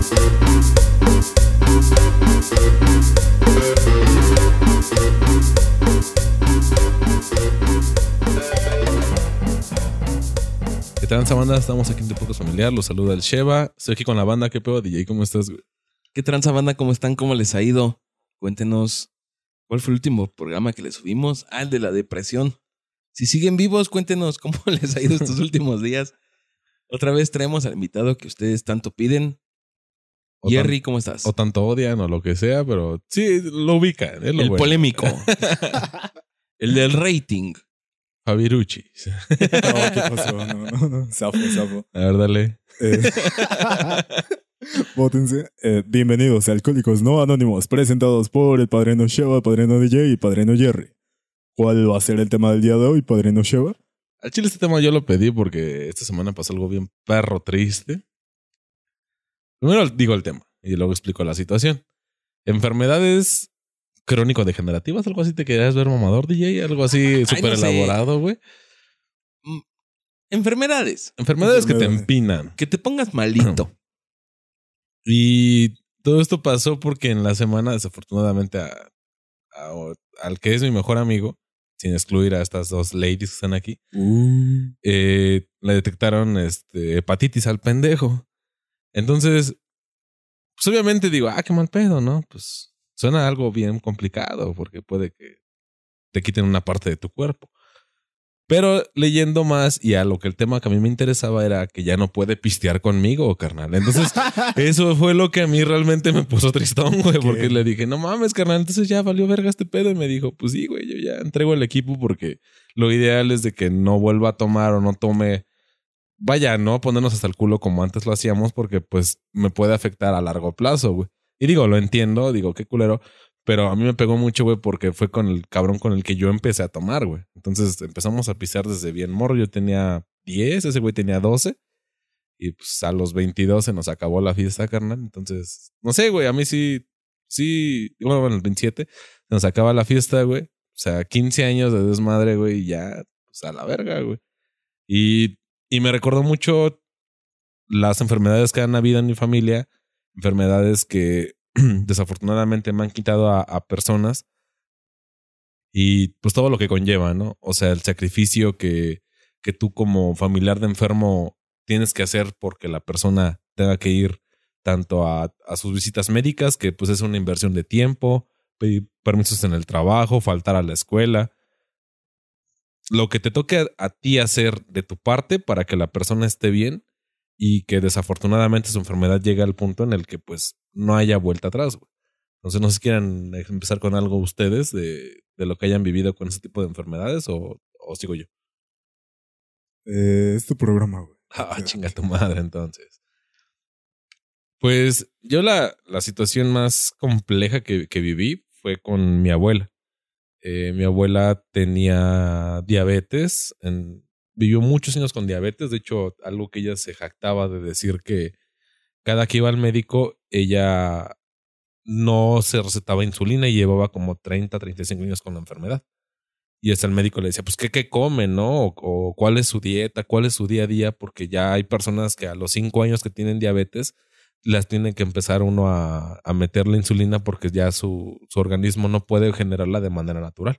¿Qué tal, banda? Estamos aquí en Tu Podcast Familiar. Los saluda el Sheva. Estoy aquí con la banda. ¿Qué pedo, DJ? ¿Cómo estás, güey? ¿Qué tranza banda? ¿Cómo están? ¿Cómo les ha ido? Cuéntenos cuál fue el último programa que les subimos. Ah, el de la depresión. Si siguen vivos, cuéntenos cómo les ha ido estos últimos días. Otra vez traemos al invitado que ustedes tanto piden. O Jerry, ¿cómo estás? O tanto odian o lo que sea, pero sí, lo ubican. Es lo el bueno. polémico. el del rating. Fabirucci. No, ¿qué pasó? No, no, no. Zafo, zafo. A ver, dale. Eh, Vótense. Eh, bienvenidos a Alcohólicos No Anónimos, presentados por el Padrino Sheva, Padrino DJ y Padrino Jerry. ¿Cuál va a ser el tema del día de hoy, Padrino Sheva? Al chile este tema yo lo pedí porque esta semana pasó algo bien perro triste. Primero digo el tema y luego explico la situación. Enfermedades crónico-degenerativas, algo así te querías ver mamador, DJ, algo así súper elaborado, güey. Mm, Enfermedades. Enfermedades que te empinan. Que te pongas malito. Y todo esto pasó porque en la semana, desafortunadamente, a- a- al que es mi mejor amigo, sin excluir a estas dos ladies que están aquí, eh, le detectaron este, hepatitis al pendejo. Entonces, pues obviamente digo, ah, qué mal pedo, ¿no? Pues suena algo bien complicado porque puede que te quiten una parte de tu cuerpo. Pero leyendo más y a lo que el tema que a mí me interesaba era que ya no puede pistear conmigo, carnal. Entonces, eso fue lo que a mí realmente me puso tristón, güey, porque le dije, no mames, carnal, entonces ya valió verga este pedo. Y me dijo, pues sí, güey, yo ya entrego el equipo porque lo ideal es de que no vuelva a tomar o no tome. Vaya, no ponernos hasta el culo como antes lo hacíamos, porque pues me puede afectar a largo plazo, güey. Y digo, lo entiendo, digo, qué culero. Pero a mí me pegó mucho, güey, porque fue con el cabrón con el que yo empecé a tomar, güey. Entonces empezamos a pisar desde bien morro. Yo tenía 10, ese güey tenía 12. Y pues a los 22 se nos acabó la fiesta, carnal. Entonces, no sé, güey, a mí sí, sí, bueno, bueno, el 27 se nos acaba la fiesta, güey. O sea, 15 años de desmadre, güey, y ya, pues a la verga, güey. Y, y me recordó mucho las enfermedades que han habido en mi familia, enfermedades que desafortunadamente me han quitado a, personas y pues todo lo que conlleva, ¿no? O sea, el sacrificio que, que tú como familiar de enfermo tienes que hacer porque la persona tenga que ir tanto a, a sus visitas médicas, que pues es una inversión de tiempo, pedir permisos en el trabajo, faltar a la escuela. Lo que te toque a, a ti hacer de tu parte para que la persona esté bien y que desafortunadamente su enfermedad llegue al punto en el que pues no haya vuelta atrás. güey. Entonces no sé si quieran empezar con algo ustedes de, de lo que hayan vivido con ese tipo de enfermedades o, o sigo yo. Eh, es tu programa, güey. Ah, chinga tu madre, entonces. Pues yo la, la situación más compleja que, que viví fue con mi abuela. Eh, mi abuela tenía diabetes, vivió muchos años con diabetes, de hecho algo que ella se jactaba de decir que cada que iba al médico ella no se recetaba insulina y llevaba como 30, 35 años con la enfermedad. Y hasta el médico le decía, pues, ¿qué, qué come, no? O, o cuál es su dieta, cuál es su día a día, porque ya hay personas que a los cinco años que tienen diabetes, las tienen que empezar uno a, a meter la insulina porque ya su, su organismo no puede generarla de manera natural.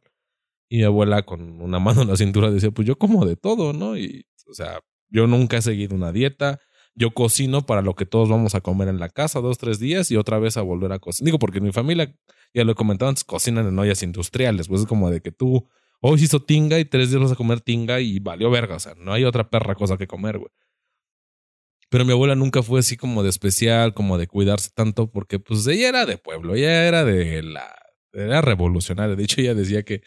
Y mi abuela con una mano en la cintura decía, pues yo como de todo, ¿no? Y, o sea, yo nunca he seguido una dieta. Yo cocino para lo que todos vamos a comer en la casa dos, tres días y otra vez a volver a cocinar. Digo, porque en mi familia, ya lo he comentado antes, cocinan en ollas industriales. Pues es como de que tú hoy se hizo tinga y tres días vas a comer tinga y valió verga. O sea, no hay otra perra cosa que comer, güey. Pero mi abuela nunca fue así como de especial, como de cuidarse tanto, porque pues ella era de pueblo, ella era de la. Era revolucionaria. De hecho, ella decía que,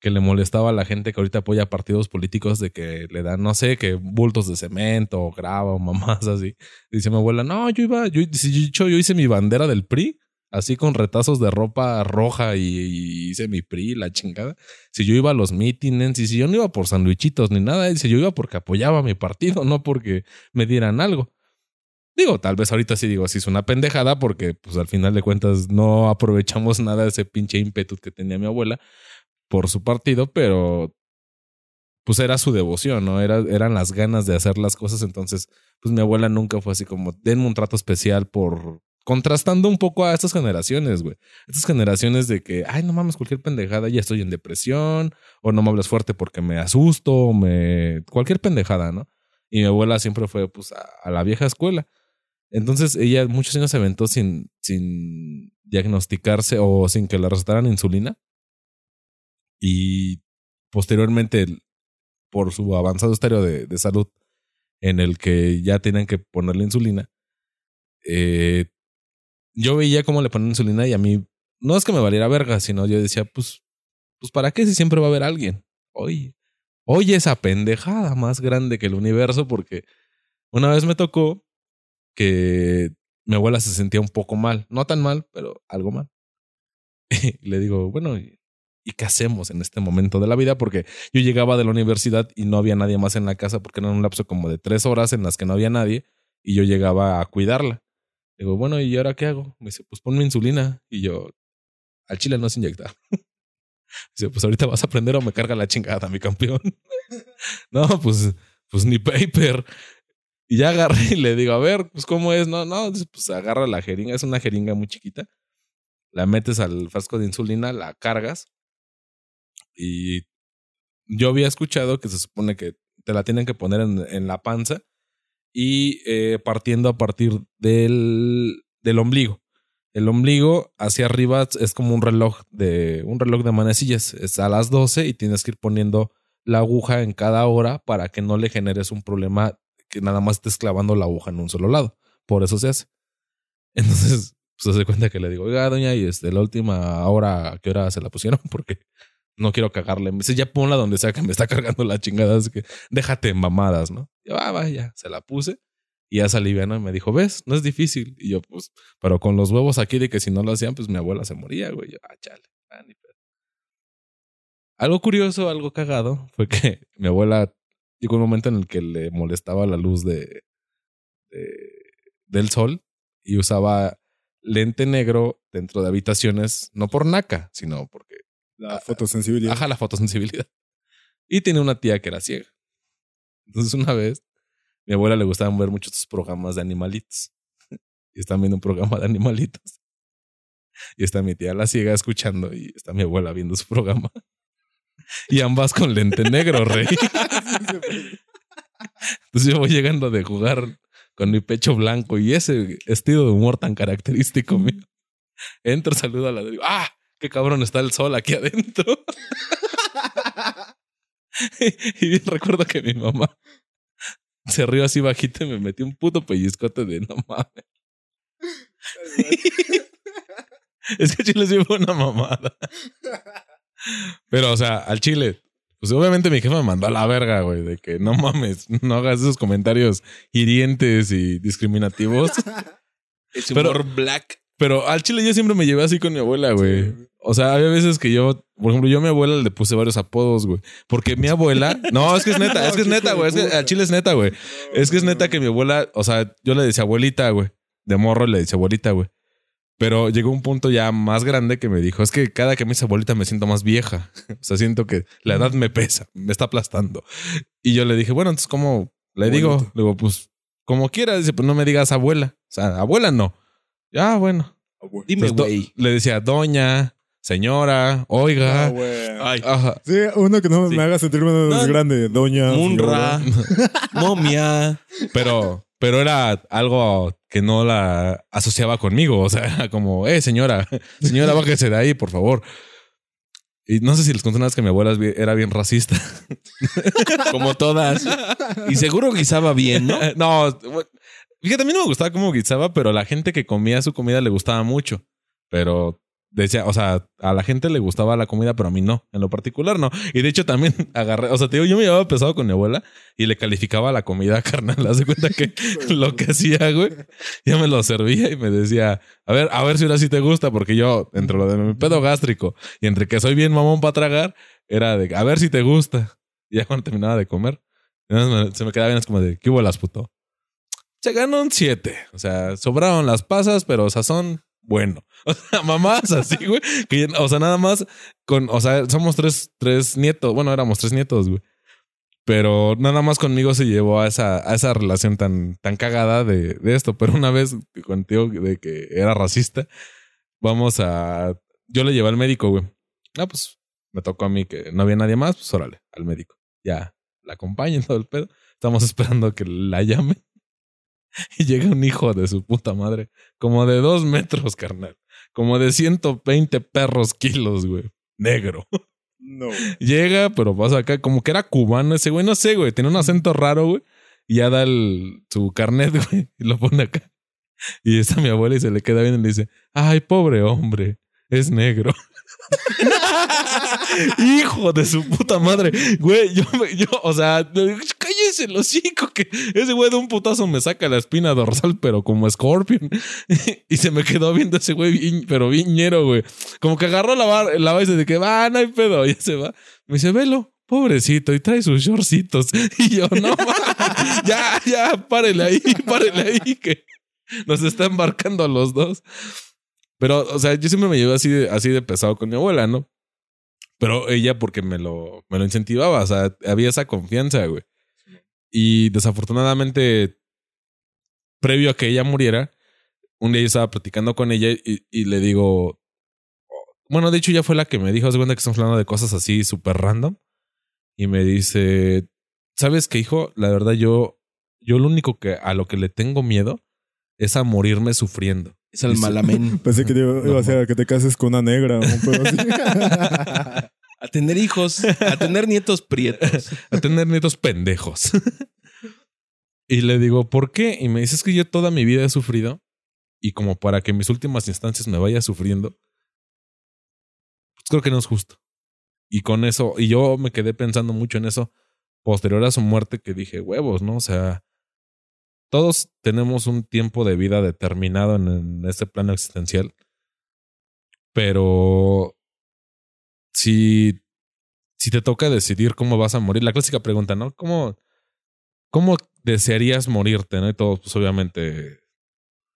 que le molestaba a la gente que ahorita apoya partidos políticos de que le dan, no sé, que bultos de cemento o grava o mamás así. Dice mi abuela, no, yo iba, yo, hecho, yo hice mi bandera del PRI, así con retazos de ropa roja y, hice mi PRI, la chingada. Si yo iba a los mítines, y si yo no iba por sandwichitos ni nada, dice, yo iba porque apoyaba a mi partido, no porque me dieran algo. Digo, tal vez ahorita sí digo, sí es una pendejada porque pues al final de cuentas no aprovechamos nada de ese pinche ímpetu que tenía mi abuela por su partido, pero pues era su devoción, ¿no? Era, eran las ganas de hacer las cosas. Entonces, pues mi abuela nunca fue así como, denme un trato especial por, contrastando un poco a estas generaciones, güey. Estas generaciones de que, ay, no mames, cualquier pendejada, ya estoy en depresión, o no me hables fuerte porque me asusto, o me... cualquier pendejada, ¿no? Y mi abuela siempre fue, pues, a, a la vieja escuela. Entonces, ella muchos años se aventó sin, sin diagnosticarse o sin que le recetaran insulina. Y posteriormente, por su avanzado estéreo de, de salud, en el que ya tenían que ponerle insulina, eh, yo veía cómo le ponían insulina y a mí no es que me valiera verga, sino yo decía, pues, pues ¿para qué si siempre va a haber alguien? Oye, oye esa pendejada más grande que el universo, porque una vez me tocó que mi abuela se sentía un poco mal, no tan mal, pero algo mal. Y le digo, bueno, ¿y qué hacemos en este momento de la vida? Porque yo llegaba de la universidad y no había nadie más en la casa porque era un lapso como de tres horas en las que no había nadie y yo llegaba a cuidarla. Digo, bueno, ¿y ahora qué hago? Me dice, pues ponme insulina. Y yo, al chile no se inyecta. Dice, pues ahorita vas a aprender o me carga la chingada, mi campeón. no, pues, pues ni paper. Y ya agarré y le digo, a ver, pues cómo es. No, no, pues agarra la jeringa, es una jeringa muy chiquita. La metes al frasco de insulina, la cargas. Y yo había escuchado que se supone que te la tienen que poner en, en la panza y eh, partiendo a partir del, del ombligo. El ombligo hacia arriba es como un reloj de un reloj de manecillas. Es a las 12 y tienes que ir poniendo la aguja en cada hora para que no le generes un problema que nada más estés clavando la aguja en un solo lado. Por eso se hace. Entonces, pues se cuenta que le digo, oiga, doña, y este, la última hora, ¿a qué hora se la pusieron? Porque no quiero cagarle. Me dice, ya ponla donde sea que me está cargando la chingada. Así que déjate mamadas, ¿no? yo, ah, vaya, se la puse. Y ya salí Y me dijo, ¿ves? No es difícil. Y yo, pues, pero con los huevos aquí de que si no lo hacían, pues mi abuela se moría, güey. Yo, ah, chale. Ah, ni pedo. Algo curioso, algo cagado, fue que mi abuela llegó un momento en el que le molestaba la luz de, de del sol y usaba lente negro dentro de habitaciones, no por naca, sino porque la fotosensibilidad. Ajá, la fotosensibilidad. Y tiene una tía que era ciega. Entonces, una vez, mi abuela le gustaban ver muchos estos programas de animalitos. Y están viendo un programa de animalitos. Y está mi tía la ciega escuchando y está mi abuela viendo su programa. Y ambas con lente negro, rey. Entonces yo voy llegando de jugar con mi pecho blanco y ese estilo de humor tan característico mío. Entro, saludo a la de ¡Ah! qué cabrón está el sol aquí adentro. y, recuerdo que mi mamá se rió así bajito y me metió un puto pellizcote de no mames. es que Chile sí fue una mamada. Pero, o sea, al Chile, pues obviamente mi jefe me mandó a la verga, güey, de que no mames, no hagas esos comentarios hirientes y discriminativos. Es humor black. Pero al chile yo siempre me llevé así con mi abuela, güey. O sea, había veces que yo, por ejemplo, yo a mi abuela le puse varios apodos, güey. Porque mi abuela, no, es que es neta, es que es neta, güey. Es que al chile es neta, güey. Es que es neta que mi abuela, o sea, yo le decía abuelita, güey. De morro le decía abuelita, güey. Pero llegó un punto ya más grande que me dijo, es que cada que me dice abuelita me siento más vieja. o sea, siento que la edad me pesa, me está aplastando. Y yo le dije, bueno, entonces, ¿cómo le digo? Le digo, pues, como quieras. Dice, pues no me digas abuela. O sea, abuela no. Ah, bueno. Dime, güey. Le decía doña, señora, oiga. Ah, Ay. Sí, uno que no me haga sentir más grande. Doña. Munra. momia. Pero, pero era algo que no la asociaba conmigo. O sea, como, eh, señora, señora, bájese de ahí, por favor. Y no sé si les conté una vez que mi abuela era bien racista. Como todas. Y seguro guisaba bien, ¿no? no, Fíjate, a mí no me gustaba cómo guisaba, pero a la gente que comía su comida le gustaba mucho. Pero decía, o sea, a la gente le gustaba la comida, pero a mí no, en lo particular no. Y de hecho también agarré, o sea, te digo, yo me llevaba pesado con mi abuela y le calificaba la comida carnal. Haz de cuenta que lo que hacía, güey, ya me lo servía y me decía, a ver, a ver si ahora sí te gusta, porque yo, entre lo de mi pedo gástrico y entre que soy bien mamón para tragar, era de, a ver si te gusta. Y ya cuando terminaba de comer, se me quedaba bien, es como de, ¿qué hubo puto? se ganó un 7. O sea, sobraron las pasas, pero sazón bueno. O sea, mamás así, güey. o sea, nada más con, o sea, somos tres, tres nietos. Bueno, éramos tres nietos, güey. Pero nada más conmigo se llevó a esa, a esa relación tan, tan cagada de, de esto. Pero una vez contigo de que era racista, vamos a. Yo le llevé al médico, güey. Ah, pues me tocó a mí que no había nadie más, pues órale, al médico. Ya, la acompañen todo el pedo. Estamos esperando que la llame. Y llega un hijo de su puta madre, como de dos metros, carnal. Como de 120 perros kilos, güey. Negro. No. Llega, pero pasa acá, como que era cubano ese güey, no sé, güey. Tiene un acento raro, güey. Y ya da el, su carnet, güey, y lo pone acá. Y está mi abuela y se le queda bien y le dice, ay, pobre hombre, es negro. Hijo de su puta madre. Güey, yo, yo, o sea, cállese el hocico que ese güey de un putazo me saca la espina dorsal, pero como Scorpion. y se me quedó viendo ese güey pero bien ñero, güey. Como que agarró la, bar, la base de que va, no hay pedo. Ya se va. Me dice, velo. Pobrecito, y trae sus shortcitos. Y yo, no, ya, ya, párele ahí, párele ahí, que nos está embarcando a los dos. Pero, o sea, yo siempre me llevo así de, así de pesado con mi abuela, ¿no? Pero ella porque me lo, me lo incentivaba, o sea, había esa confianza, güey. Y desafortunadamente, previo a que ella muriera, un día yo estaba platicando con ella y, le digo, bueno, de hecho ya fue la que me dijo, se cuenta que estamos hablando de cosas así súper random. Y me dice, ¿sabes qué, hijo? La verdad, yo, yo lo único que a lo que le tengo miedo es a morirme sufriendo. Es el malamén. Pensé que te iba, iba a ser a que te cases con una negra así. A tener hijos, a tener nietos prietos. a tener nietos pendejos. y le digo, ¿por qué? Y me dice, es que yo toda mi vida he sufrido y como para que en mis últimas instancias me vaya sufriendo, pues creo que no es justo. Y con eso, y yo me quedé pensando mucho en eso posterior a su muerte que dije, huevos, ¿no? O sea, todos tenemos un tiempo de vida determinado en, en este plano existencial, pero si, si te toca decidir cómo vas a morir, la clásica pregunta, ¿no? ¿Cómo, cómo desearías morirte, no? Y todos, pues obviamente,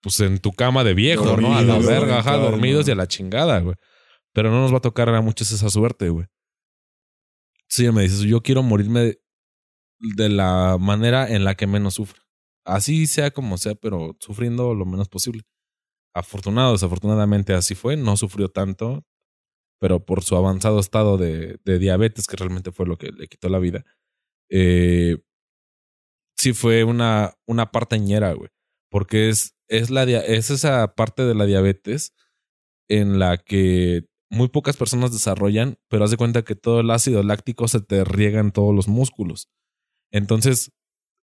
pues en tu cama de viejo, ¿no? A la Dormidos, verga, ajá, dormidos y a la chingada, güey. Pero no nos va a tocar a muchos esa suerte, güey. Sí, ella me dices, yo quiero morirme de, de la manera en la que menos sufra. Así sea como sea, pero sufriendo lo menos posible. Afortunado, desafortunadamente así fue. No sufrió tanto, pero por su avanzado estado de, diabetes, que realmente fue lo que le quitó la vida, eh, sí fue una, una parte ñera, güey. Porque es, es, la, es esa parte de la diabetes en la que muy pocas personas desarrollan, pero haz de cuenta que todo el ácido láctico se te riega en todos los músculos. Entonces,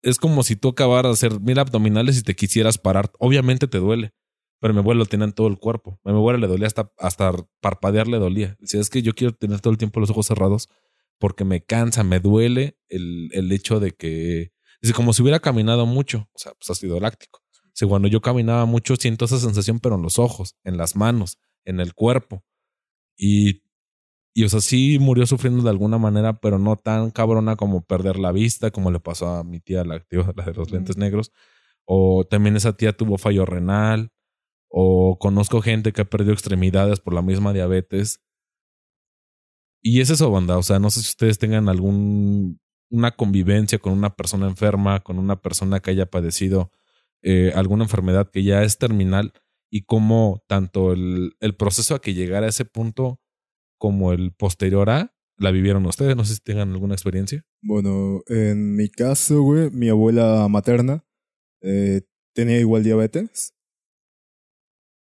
es como si tú acabaras de hacer mil abdominales y te quisieras parar. Obviamente te duele, pero mi abuelo lo tenía en todo el cuerpo. A mi abuelo le dolía hasta, hasta parpadear le dolía. Decía, es que yo quiero tener todo el tiempo los ojos cerrados porque me cansa, me duele el, el hecho de que... Es como si hubiera caminado mucho, o sea, pues ácido láctico. O cuando yo caminaba mucho siento esa sensación, pero en los ojos, en las manos, en el cuerpo. Y, y o sea, sí murió sufriendo de alguna manera, pero no tan cabrona como perder la vista, como le pasó a mi tía, la, tío- la de los lentes negros. O también esa tía tuvo fallo renal. O conozco gente que ha perdido extremidades por la misma diabetes. Y es eso, banda. O sea, no sé si ustedes tengan algún una convivencia con una persona enferma, con una persona que haya padecido eh, alguna enfermedad que ya es terminal y cómo tanto el, el proceso a que llegara a ese punto como el posterior a la vivieron ustedes. No sé si tengan alguna experiencia. Bueno, en mi caso, güey, mi abuela materna eh, tenía igual diabetes.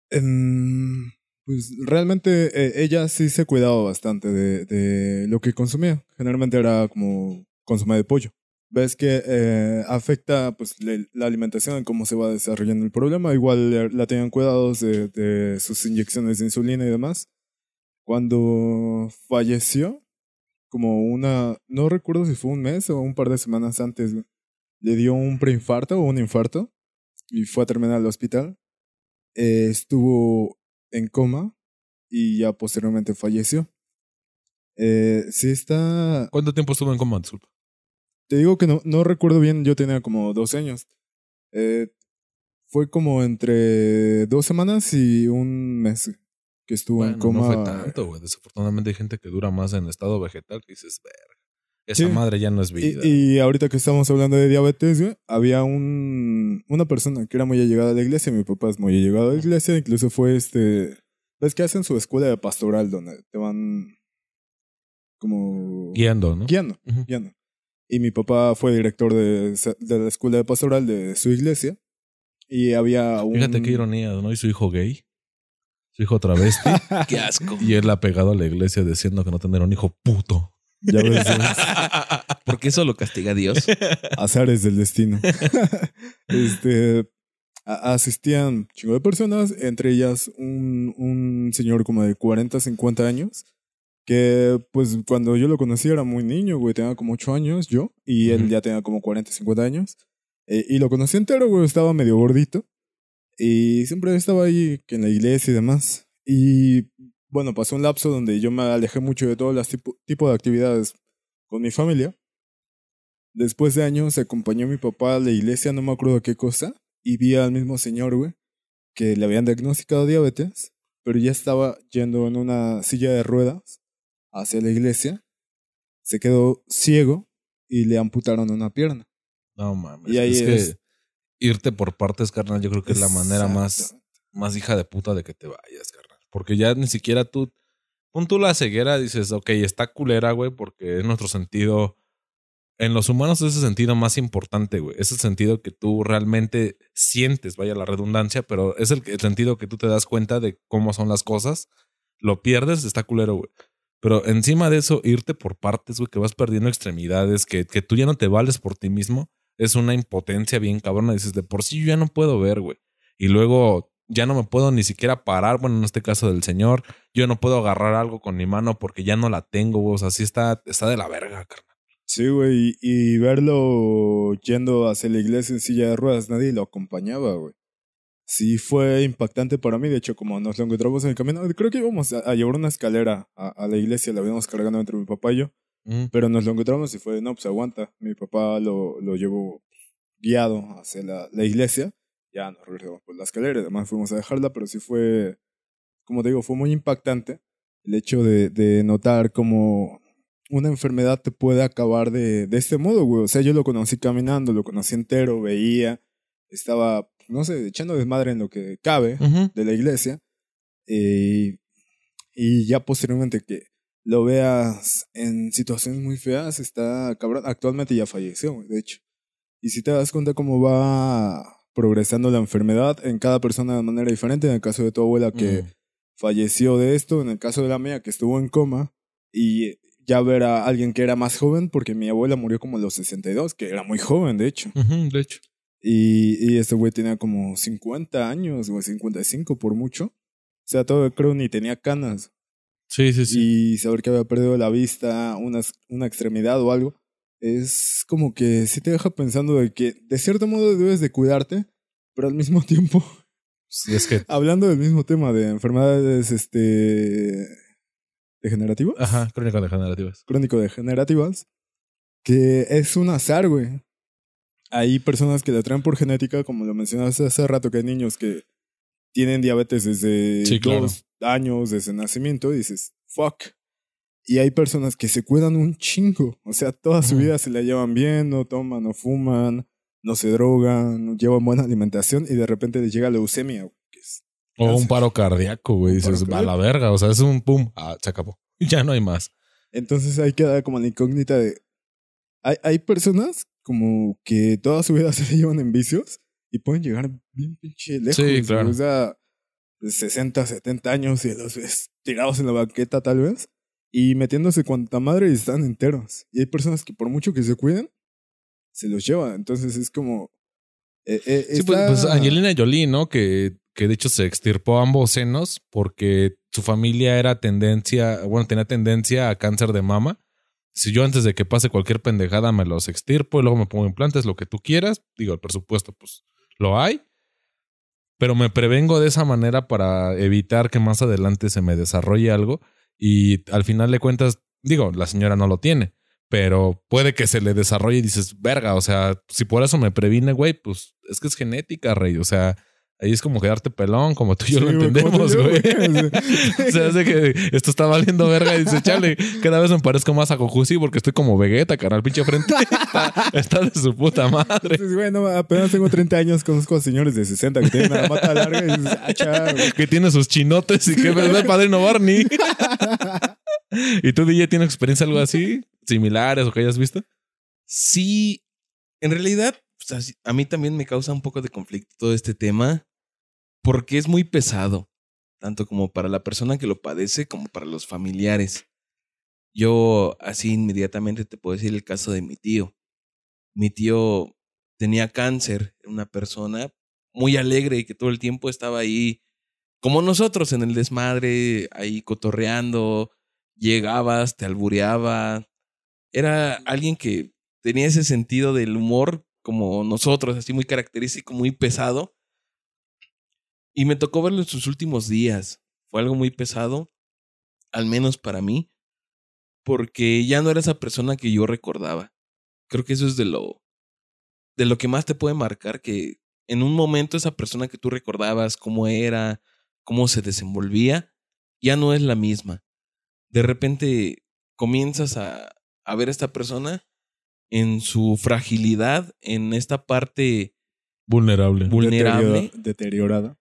Em, pues realmente eh, ella sí se cuidaba bastante de, de lo que consumía. Generalmente era como consume de pollo. Ves que eh, afecta pues la alimentación, cómo se va desarrollando el problema. Igual le- la tenían cuidados de sus inyecciones de insulina y demás. Cuando falleció, como una, no recuerdo si fue un mes o un par de semanas antes, le dio un preinfarto o un infarto y fue a terminar al hospital. Eh, estuvo en coma y ya posteriormente falleció. Eh, sí está... ¿Cuánto tiempo estuvo en coma? Disculpa. Te digo que no, no recuerdo bien, yo tenía como dos años. Eh, fue como entre dos semanas y un mes que estuvo en coma. no fue tanto, güey. Desafortunadamente hay gente que dura más en estado vegetal que dices, verga. esa Sí. madre ya no es vida. Y, y ahorita que estamos hablando de diabetes, güey, había un, una persona que era muy allegada a la iglesia. Mi papá es muy allegado a la iglesia. Incluso fue este. ¿Ves que hacen su escuela de pastoral donde te van como Guiando, ¿no? guiando, Ujú. guiando. Y mi papá fue director de, de la escuela de pastoral de su iglesia. Y había un. Fíjate qué ironía, ¿no? Y su hijo gay. Su hijo travesti. Qué asco. y él ha pegado a la iglesia diciendo que no tendrá un hijo puto. Ya ves, Porque eso lo castiga Dios. azares del destino. este, asistían chingo de personas, entre ellas un, un señor como de 40, 50 años, que pues cuando yo lo conocí era muy niño, güey, tenía como 8 años yo, y él Ujú. ya tenía como 40, 50 años. Eh, y lo conocí entero, güey, estaba medio gordito. Y siempre estaba ahí en la iglesia y demás. Y bueno, pasó un lapso donde yo me alejé mucho de todos los tipo, tipo de actividades con mi familia. Después de años acompañó mi papá a la iglesia, no me acuerdo qué cosa, y vi al mismo señor, güey, que le habían diagnosticado diabetes, pero ya estaba yendo en una silla de ruedas hacia la iglesia, se quedó ciego y le amputaron una pierna. No mames. Y ahí es que irte por partes, carnal, yo creo que es la manera más, más hija de puta de que te vayas, carnal. Porque ya ni siquiera tú. Pon tú la ceguera, dices, ok, está culera, güey, porque es nuestro sentido. En los humanos es el sentido más importante, güey. Es el sentido que tú realmente sientes, vaya la redundancia, pero es el, el sentido que tú te das cuenta de cómo son las cosas. Lo pierdes, está culero, güey. Pero encima de eso, irte por partes, güey, que vas perdiendo extremidades, que, que tú ya no te vales por ti mismo, es una impotencia bien cabrona. Dices, de por sí yo ya no puedo ver, güey. Y luego ya no me puedo ni siquiera parar, bueno, en este caso del señor, yo no puedo agarrar algo con mi mano porque ya no la tengo, güey. O sea, está, está de la verga, carnal. Sí, güey, y, verlo yendo hacia la iglesia en silla de ruedas, nadie lo acompañaba, güey. Sí fue impactante para mí, de hecho, como nos lo encontramos en el camino, creo que íbamos a, llevar una escalera a, a la iglesia, la habíamos cargando entre mi papá y yo, Mm. pero nos lo encontramos y fue, no, pues aguanta, mi papá lo, lo llevó guiado hacia la, la iglesia, ya nos regresamos por la escalera, además fuimos a dejarla, pero sí fue, como te digo, fue muy impactante el hecho de, de notar como una enfermedad te puede acabar de, de este modo, güey. O sea, yo lo conocí caminando, lo conocí entero, veía, estaba, no sé, echando desmadre en lo que cabe de la iglesia. eh, y ya posteriormente que lo veas en situaciones muy feas, está cabrón. Actualmente ya falleció, de hecho. Y si te das cuenta cómo va progresando la enfermedad en cada persona de manera diferente, en el caso de tu abuela que Mm. falleció de esto, en el caso de la mía que estuvo en coma, y ya ver a alguien que era más joven, porque mi abuela murió como a los 62, que era muy joven, de hecho. De hecho. Y, y este güey tenía como 50 años, o 55 por mucho. O sea, todo creo ni tenía canas. Sí, sí, sí. Y saber que había perdido la vista, una, una extremidad o algo, es como que sí te deja pensando de que de cierto modo debes de cuidarte, pero al mismo tiempo, Sí, es que. hablando del mismo tema de enfermedades este degenerativas, Ajá, crónica degenerativas. crónico-degenerativas, que es un azar, güey. Hay personas que la traen por genética, como lo mencionaste hace rato, que hay niños que tienen diabetes desde Sí, claro. dos años, desde nacimiento, y dices, fuck. Y hay personas que se cuidan un chingo. O sea, toda su vida se la llevan bien, no toman, no fuman, no se drogan, no llevan buena alimentación, y de repente les llega leucemia, güey, que es O un paro cardíaco, güey. Dices, a la verga. O sea, es un pum. Ah, se acabó. Ya no hay más. Entonces ahí queda como la incógnita de... Hay, hay personas como que toda su vida se la llevan en vicios y pueden llegar bien pinche lejos. Sí, claro. O sea, 60, 70 años y los ves tirados en la banqueta tal vez y metiéndose cuanta madre y están enteros. Y hay personas que por mucho que se cuiden, se los llevan. Entonces es como... eh, eh, Sí, pues, pues Angelina Jolie, ¿no? Que, que de hecho se extirpó ambos senos porque su familia era tendencia, bueno, tenía tendencia a cáncer de mama. Si yo antes de que pase cualquier pendejada me los extirpo y luego me pongo implantes, lo que tú quieras, digo, el presupuesto, pues lo hay. Pero me prevengo de esa manera para evitar que más adelante se me desarrolle algo y al final de cuentas, digo, la señora no lo tiene, pero puede que se le desarrolle y dices, verga, o sea, si por eso me previne, güey, pues es que es genética, rey. O sea, Ahí es como quedarte pelón, como tú y yo Sí, lo entendemos, güey. güey. Se hace que esto está valiendo verga y dice, chale, cada vez me parezco más a Goku, sí, porque estoy como Vegeta, carnal, pinche frente. Está, está de su puta madre. Dices, güey, no, apenas tengo 30 años, conozco a señores de 60 que tienen la mata larga y dices, ah. Que tiene sus chinotes y que es el padrino Barney. ¿Y tú, DJ, tienes experiencia algo así? ¿Similares o que hayas visto? Sí, en realidad, a mí también me causa un poco de conflicto todo este tema, porque es muy pesado, tanto como para la persona que lo padece como para los familiares. Yo así inmediatamente te puedo decir el caso de mi tío. Mi tío tenía cáncer, una persona muy alegre y que todo el tiempo estaba ahí, como nosotros, en el desmadre, ahí cotorreando, llegabas, te albureaba. Era alguien que tenía ese sentido del humor como nosotros, así muy característico, muy pesado. Y me tocó verlo en sus últimos días. Fue algo muy pesado, al menos para mí, porque ya no era esa persona que yo recordaba. Creo que eso es de lo de lo que más te puede marcar que en un momento esa persona que tú recordabas cómo era, cómo se desenvolvía, ya no es la misma. De repente comienzas a, a ver a esta persona en su fragilidad, en esta parte Vulnerable. vulnerable. Deteriora- Deteriorada.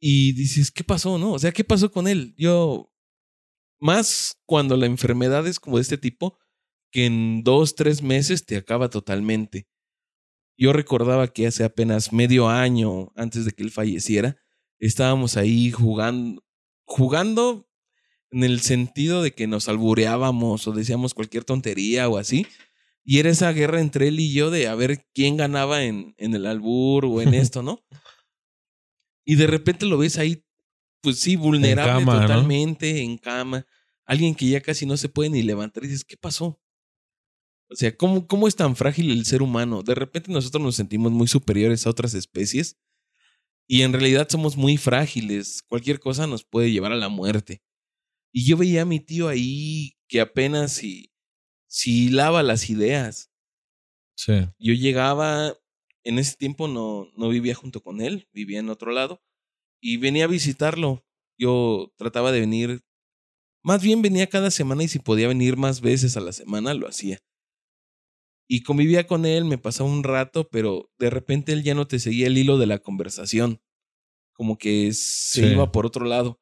Y dices, ¿qué pasó, no? O sea, ¿qué pasó con él? Yo, más cuando la enfermedad es como de este tipo, que en dos, tres meses te acaba totalmente. Yo recordaba que hace apenas medio año antes de que él falleciera, estábamos ahí jugando, jugando en el sentido de que nos albureábamos o decíamos cualquier tontería o así. Y era esa guerra entre él y yo de a ver quién ganaba en, en el albur o en esto, ¿no? Y de repente lo ves ahí, pues sí, vulnerable cama, ¿no? totalmente, en cama. Alguien que ya casi no se puede ni levantar y dices, ¿qué pasó? O sea, ¿cómo, ¿cómo es tan frágil el ser humano? De repente nosotros nos sentimos muy superiores a otras especies y en realidad somos muy frágiles. Cualquier cosa nos puede llevar a la muerte. Y yo veía a mi tío ahí que apenas si, si hilaba las ideas. Sí. Yo llegaba, en ese tiempo no, no vivía junto con él, vivía en otro lado, y venía a visitarlo. Yo trataba de venir, más bien venía cada semana y si podía venir más veces a la semana, lo hacía. Y convivía con él, me pasaba un rato, pero de repente él ya no te seguía el hilo de la conversación, como que se Sí. iba por otro lado.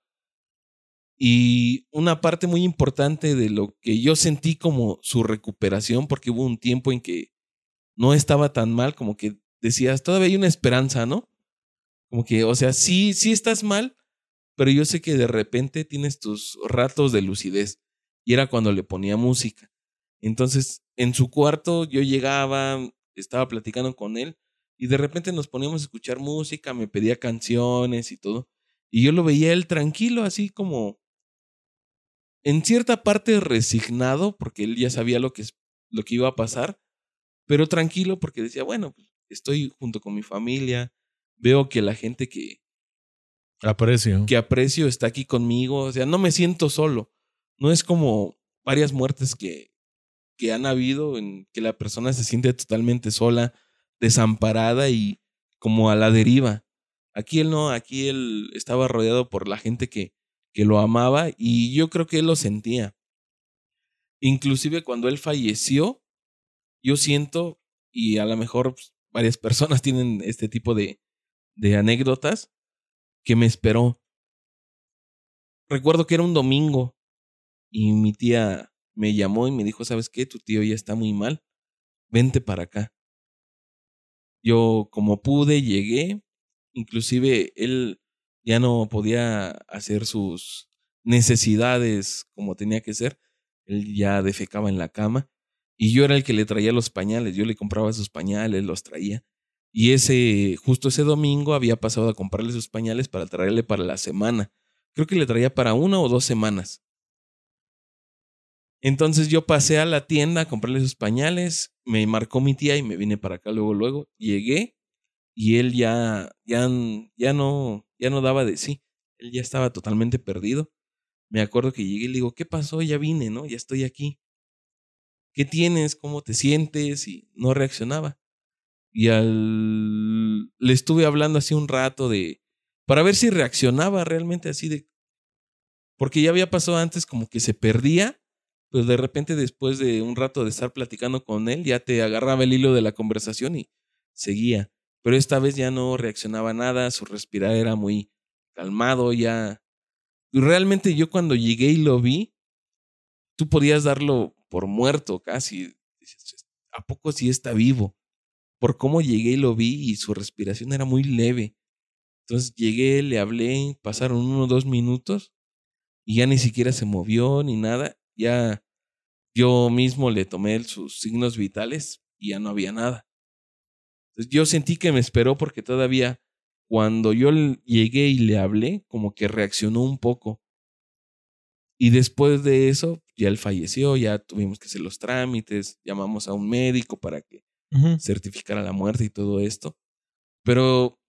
Y una parte muy importante de lo que yo sentí como su recuperación, porque hubo un tiempo en que no estaba tan mal, como que decías, todavía hay una esperanza, ¿no? Como que, o sea, sí, sí estás mal, pero yo sé que de repente tienes tus ratos de lucidez. Y era cuando le ponía música. Entonces, en su cuarto yo llegaba, estaba platicando con él y de repente nos poníamos a escuchar música, me pedía canciones y todo. Y yo lo veía él tranquilo, así como en cierta parte resignado, porque él ya sabía lo que, lo que iba a pasar, pero tranquilo porque decía, bueno, pues, estoy junto con mi familia, veo que la gente que, Aprecio. que aprecio está aquí conmigo, o sea, no me siento solo. No es como varias muertes que, que han habido en que la persona se siente totalmente sola, desamparada y como a la deriva. Aquí él no, aquí él estaba rodeado por la gente que, que lo amaba y yo creo que él lo sentía. Inclusive cuando él falleció, yo siento, y a lo mejor pues, varias personas tienen este tipo de, de anécdotas, que me esperó. Recuerdo que era un domingo y mi tía me llamó y me dijo, ¿sabes qué? Tu tío ya está muy mal. Vente para acá. Yo como pude llegué, inclusive él ya no podía hacer sus necesidades como tenía que ser. Él ya defecaba en la cama y yo era el que le traía los pañales, yo le compraba sus pañales, los traía. Y ese, justo ese domingo había pasado a comprarle sus pañales para traerle para la semana. Creo que le traía para una o dos semanas. Entonces yo pasé a la tienda a comprarle sus pañales, me marcó mi tía y me vine para acá luego, luego. Llegué y él ya, ya, ya no, ya no daba de sí. Él ya estaba totalmente perdido. Me acuerdo que llegué y le digo, ¿qué pasó? Ya vine, ¿no? Ya estoy aquí. ¿Qué tienes? ¿Cómo te sientes? Y no reaccionaba. Y al... le estuve hablando así un rato de, para ver si reaccionaba realmente así de... Porque ya había pasado antes como que se perdía, pero de repente después de un rato de estar platicando con él, ya te agarraba el hilo de la conversación y seguía. Pero esta vez ya no reaccionaba nada, su respirar era muy calmado, ya... Realmente yo cuando llegué y lo vi, tú podías darlo por muerto casi. ¿A poco sí está vivo? Por cómo llegué y lo vi y su respiración era muy leve. Entonces llegué, le hablé, pasaron uno o dos minutos y ya ni siquiera se movió ni nada. Ya yo mismo le tomé sus signos vitales y ya no había nada. Entonces yo sentí que me esperó porque todavía cuando yo llegué y le hablé, como que reaccionó un poco. Y después de eso, ya él falleció, ya tuvimos que hacer los trámites, llamamos a un médico para que certificara la muerte y todo esto. Pero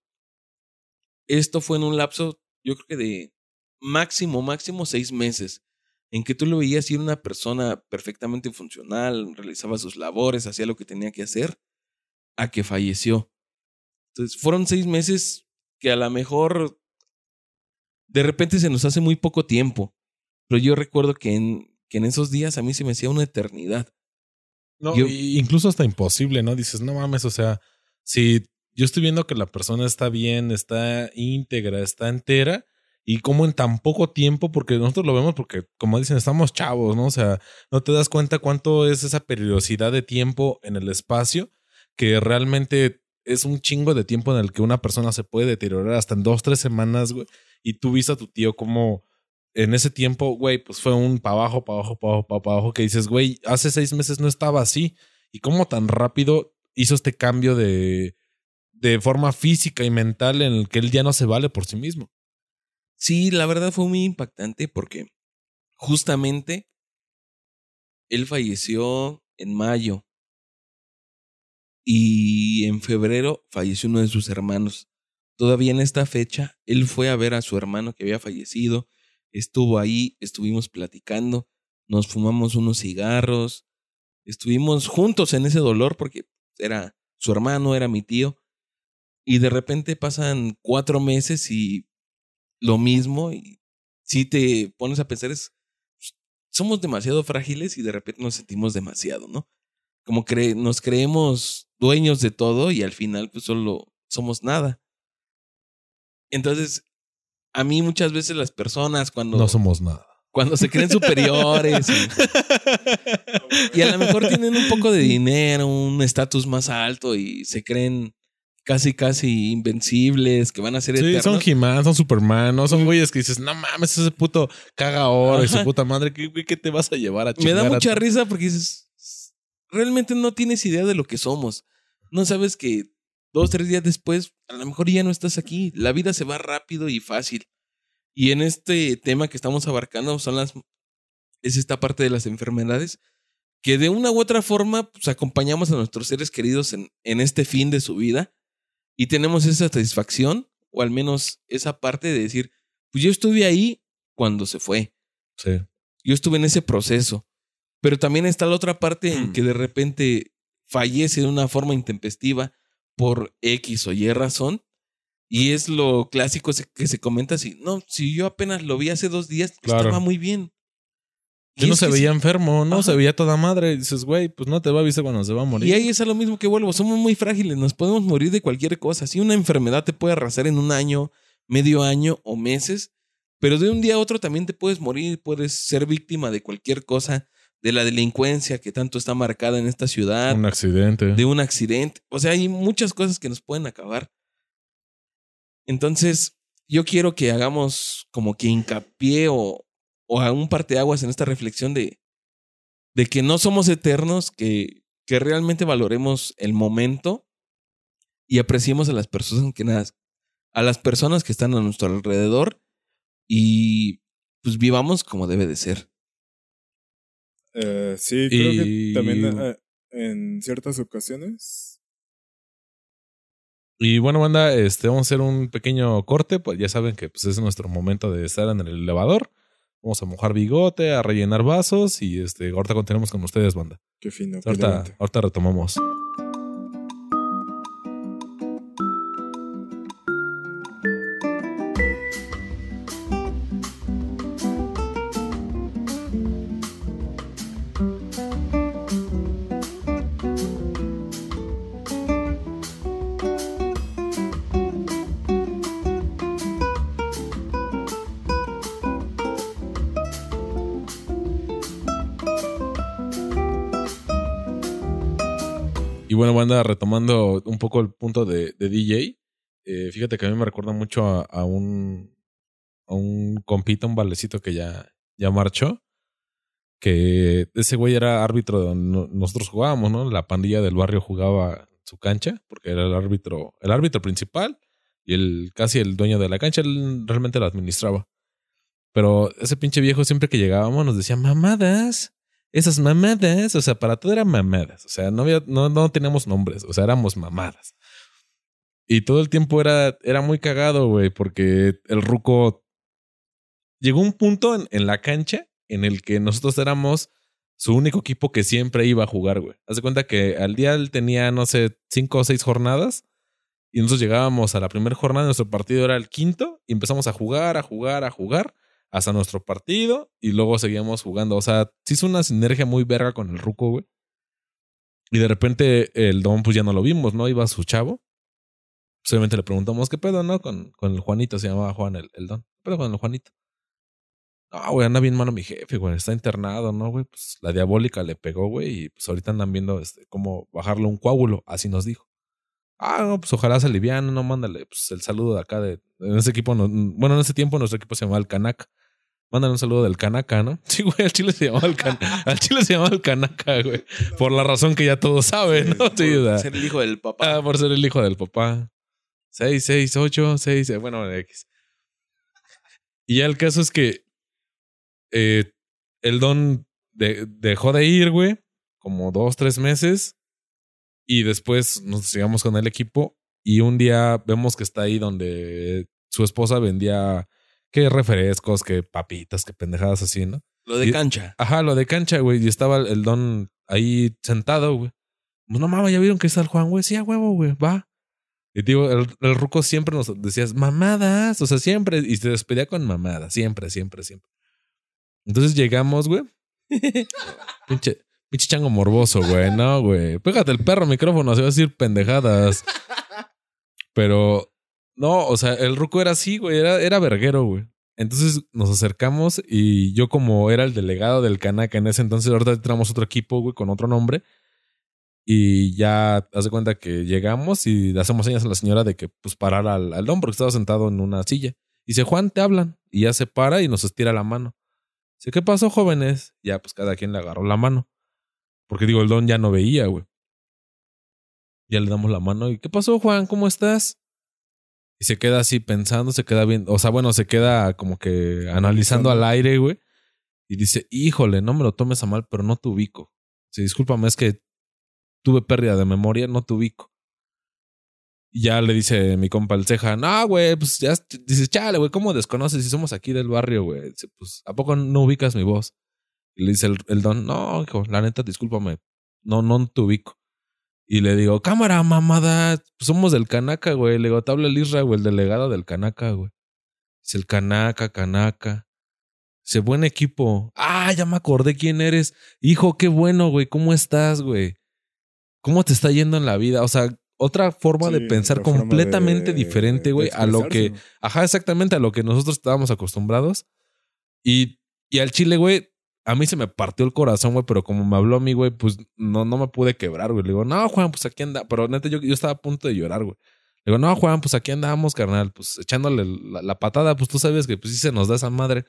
esto fue en un lapso, yo creo que de máximo, máximo seis meses, en que tú lo veías y era una persona perfectamente funcional, realizaba sus labores, hacía lo que tenía que hacer, a que falleció. Entonces, fueron seis meses que a lo mejor de repente se nos hace muy poco tiempo, pero yo recuerdo que en, que en esos días a mí se me hacía una eternidad. No, incluso hasta imposible, ¿no? Dices, no mames, o sea, si yo estoy viendo que la persona está bien, está íntegra, está entera, y como en tan poco tiempo, porque nosotros lo vemos porque, como dicen, estamos chavos, ¿no? O sea, no te das cuenta cuánto es esa periodicidad de tiempo en el espacio, que realmente es un chingo de tiempo en el que una persona se puede deteriorar hasta en dos, tres semanas, güey. Y tú viste a tu tío como en ese tiempo, güey, pues fue un pa' abajo, pa' abajo, pa' abajo, pa' abajo, que dices, güey, hace seis meses no estaba así. Y cómo tan rápido hizo este cambio de, de forma física y mental en el que él ya no se vale por sí mismo. Sí, la verdad fue muy impactante porque justamente él falleció en mayo y en febrero falleció uno de sus hermanos. Todavía en esta fecha, él fue a ver a su hermano que había fallecido, estuvo ahí, estuvimos platicando, nos fumamos unos cigarros, estuvimos juntos en ese dolor porque era su hermano, era mi tío, y de repente pasan cuatro meses y lo mismo, y si te pones a pensar es, somos demasiado frágiles y de repente nos sentimos demasiado, ¿no? Como que nos creemos dueños de todo y al final pues solo somos nada. Entonces, a mí muchas veces las personas cuando... No somos nada. Cuando se creen superiores y, y a lo mejor tienen un poco de dinero, un estatus más alto y se creen casi, casi invencibles, que van a ser sí, son He-Man, son Superman, no son güeyes que dices, no mames, ese puto caga oro y su puta madre, ¿qué, ¿qué, te vas a llevar a chingar? Me da mucha risa porque dices, realmente no tienes idea de lo que somos. No sabes que dos, tres días después, a lo mejor ya no estás aquí. La vida se va rápido y fácil. Y en este tema que estamos abarcando son las, es esta parte de las enfermedades que de una u otra forma pues, acompañamos a nuestros seres queridos en, en este fin de su vida y tenemos esa satisfacción, o al menos esa parte de decir, pues yo estuve ahí cuando se fue. Sí. Yo estuve en ese proceso. Pero también está la otra parte en mm. que de repente fallece de una forma intempestiva por X o Y razón. Y es lo clásico que se comenta así. No, si yo apenas lo vi hace dos días, estaba muy bien. Yo no se veía enfermo, no se veía toda madre. dices, güey, pues no te va a avisar cuando se va a morir. Y ahí es a lo mismo que vuelvo. Somos muy frágiles, nos podemos morir de cualquier cosa. Si una enfermedad te puede arrasar en un año, medio año o meses, pero de un día a otro también te puedes morir, puedes ser víctima de cualquier cosa, de la delincuencia que tanto está marcada en esta ciudad. Un accidente. De un accidente. O sea, hay muchas cosas que nos pueden acabar. Entonces, yo quiero que hagamos como que hincapié o, o a un parteaguas en esta reflexión de, de que no somos eternos, que, que realmente valoremos el momento y apreciemos a las personas que a las personas que están a nuestro alrededor y pues vivamos como debe de ser. Eh, sí, creo que también eh, en ciertas ocasiones. Y bueno, banda, este, vamos a hacer un pequeño corte, pues ya saben que pues, es nuestro momento de estar en el elevador. Vamos a mojar bigote, a rellenar vasos y este, ahorita continuamos con ustedes, banda. Qué fino. Ahorita, ahorita retomamos. Banda, retomando un poco el punto de, DJ, eh, fíjate que a mí me recuerda mucho a, un, a un compita, un valecito que ya, ya marchó, que ese güey era árbitro de donde no- nosotros jugábamos, ¿no? La pandilla del barrio jugaba su cancha, porque era el árbitro, el árbitro principal y el casi el dueño de la cancha, él realmente la administraba. Pero ese pinche viejo siempre que llegábamos nos decía mamadas. Esas mamadas, o sea, para todo eran mamadas. O sea, no había, no, no teníamos nombres, o sea, éramos mamadas. Y todo el tiempo era, era muy cagado, güey, porque el ruco llegó un punto en, en la cancha en el que nosotros éramos su único equipo que siempre iba a jugar, güey. Haz de cuenta que al día él tenía, no sé, cinco o seis jornadas y nosotros llegábamos a la primera jornada, nuestro partido era el quinto y empezamos a jugar, a jugar, a jugar hasta nuestro partido y luego seguíamos jugando. O sea, se hizo una sinergia muy verga con el ruco, güey. Y de repente el don, pues ya no lo vimos, ¿no? Iba su chavo. Pues obviamente le preguntamos, ¿qué pedo, no? Con, con el Juanito, se llamaba Juan el, el don. ¿Qué pedo con el Juanito? No, güey, anda bien mano mi jefe, güey. Está internado, ¿no, güey? Pues la diabólica le pegó, güey. Y pues ahorita andan viendo este, cómo bajarle un coágulo. Así nos dijo. Ah, no, pues ojalá se aliviane, no, mándale. Pues el saludo de acá de. En ese equipo, no, bueno, en ese tiempo nuestro equipo se llamaba el Canaca. Mándale un saludo del Canaca, ¿no? Sí, güey, al Chile se llamaba el Can al Chile se llamaba el Canaca, güey. Por la razón que ya todos saben, ¿no? Sí, o sea, Ser el hijo del papá. Ah, por ser el hijo del papá. 6, 6, 8, 6, bueno, X. Y ya el caso es que eh, el don de- dejó de ir, güey, como dos, tres meses. Y después nos llegamos con el equipo. Y un día vemos que está ahí donde su esposa vendía que refrescos, que papitas, que pendejadas así, ¿no? Lo de y- cancha. Ajá, lo de cancha, güey. Y estaba el- el don ahí sentado, güey. Pues no mames, ¿ya vieron que está el Juan, güey? Sí, a huevo, güey, va. Y digo, el, el ruco siempre nos decías mamadas, o sea, siempre, y se despedía con mamadas, siempre, siempre, siempre. Entonces llegamos, güey. pinche, pinche chango morboso, güey, no, güey. Pégate el perro micrófono, se va a decir pendejadas. Pero, no, o sea, el ruco era así, güey, era, era verguero, güey. Entonces nos acercamos y yo como era el delegado del Canaca en ese entonces, ahorita tenemos otro equipo, güey, con otro nombre. Y ya hace cuenta que llegamos y le hacemos señas a la señora de que pues parar al, al don porque estaba sentado en una silla. Y dice, Juan, te hablan. Y ya se para y nos estira la mano. Dice, ¿qué pasó, jóvenes? Ya, pues cada quien le agarró la mano. Porque digo, el don ya no veía, güey. Ya le damos la mano. ¿Y qué pasó, Juan? ¿Cómo estás? Y se queda así pensando, se queda bien. O sea, bueno, se queda como que analizando al aire, güey. Y dice, híjole, no me lo tomes a mal, pero no te ubico. Sí, discúlpame, es que tuve pérdida de memoria, no te ubico. Y ya le dice mi compa el ceja, no, güey, pues ya, dice, chale, güey, ¿cómo desconoces si somos aquí del barrio, güey? Dice, pues, ¿a poco no ubicas mi voz? Y le dice el, el don, no, hijo, la neta, discúlpame, no, no te ubico. Y le digo, cámara, mamada, pues somos del Canaca, güey. Le digo, te habla el Isra, güey, el delegado del Canaca, güey. Dice el Canaca, Canaca. Dice, buen equipo. Ah, ya me acordé quién eres. Hijo, qué bueno, güey. ¿Cómo estás, güey? ¿Cómo te está yendo en la vida? O sea, otra forma de pensar completamente de- diferente, güey, a lo que, ajá, exactamente a lo que nosotros estábamos acostumbrados. Y, y al chile, güey, a mí se me partió el corazón, güey, pero como me habló a mí, güey, pues no, no me pude quebrar, güey. Le digo, no, Juan, pues aquí anda. Pero neta, yo, yo estaba a punto de llorar, güey. Le digo, no, Juan, pues aquí andamos, carnal, pues echándole la, patada, pues tú sabes que pues sí se nos da esa madre.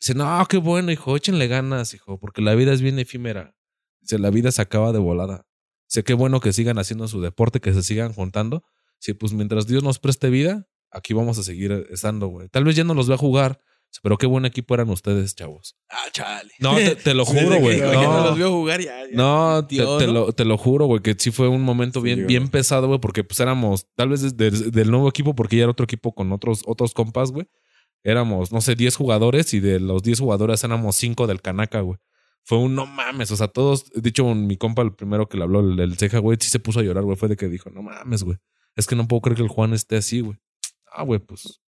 Dice, no, qué bueno, hijo, échenle ganas, hijo, porque la vida es bien efímera. Dice, la vida se acaba de volada. Dice, qué bueno que sigan haciendo su deporte, que se sigan juntando. Dice, pues mientras Dios nos preste vida, aquí vamos a seguir estando, güey. Tal vez ya no los vea jugar, pero qué buen equipo eran ustedes, chavos. Ah, chale. No, te, te lo juro, güey. no No, los vio jugar ya. ya. no, te, Tío, te ¿no? lo, te lo juro, güey, que sí fue un momento bien, bien pesado, güey, porque pues éramos, tal vez desde- del nuevo equipo, porque ya era otro equipo con otros, otros compas, güey. Éramos, no sé, 10 jugadores y de los 10 jugadores éramos 5 del Canaca, güey. Fue un no mames, o sea, todos, de hecho, mi compa, el primero que le habló, el, el ceja, güey, sí se puso a llorar, güey, fue de que dijo, no mames, güey. Es que no puedo creer que el Juan esté así, güey. Ah, güey, pues,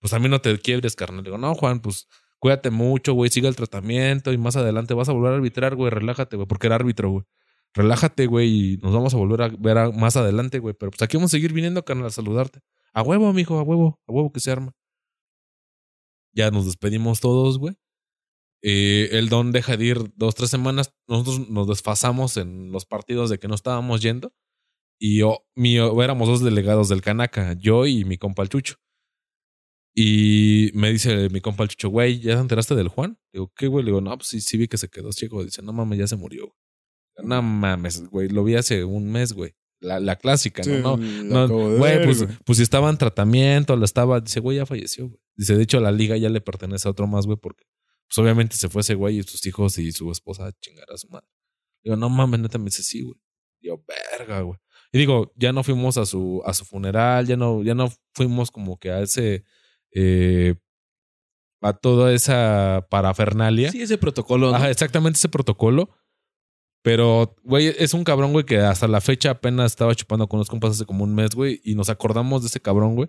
pues mí no te quiebres, carnal. Digo, no, Juan, pues cuídate mucho, güey, siga el tratamiento y más adelante vas a volver a arbitrar, güey, relájate, güey, porque era árbitro, güey. Relájate, güey, y nos vamos a volver a ver más adelante, güey. Pero pues aquí vamos a seguir viniendo, carnal, a saludarte. A huevo, amigo, a huevo, a huevo que se arma. Ya nos despedimos todos, güey. Eh, el don deja de ir dos, tres semanas. Nosotros nos desfasamos en los partidos de que no estábamos yendo. Y yo, mi, éramos dos delegados del Canaca, yo y mi compa el Chucho. Y me dice mi compa el Chucho, güey, ¿ya te enteraste del Juan? Digo, ¿qué, güey? Le digo, no, pues sí, sí vi que se quedó ciego. Dice, no mames, ya se murió. No mames, güey, lo vi hace un mes, güey. La, la clásica, ¿no? no, güey, pues, pues si estaba en tratamiento, lo estaba, dice, güey, ya falleció, güey. Dice, de hecho, la liga ya le pertenece a otro más, güey, porque pues obviamente se fue ese güey y sus hijos y su esposa a chingar a su madre. Digo, no mames, neta me dice, sí, güey. Digo, verga, güey. Y digo, ya no fuimos a su, a su funeral, ya no, ya no fuimos como que a ese, eh, a toda esa parafernalia. Sí, ese protocolo. Ajá, exactamente ese protocolo. Pero, güey, es un cabrón, güey, que hasta la fecha apenas estaba chupando con los compas hace como un mes, güey, y nos acordamos de ese cabrón, güey.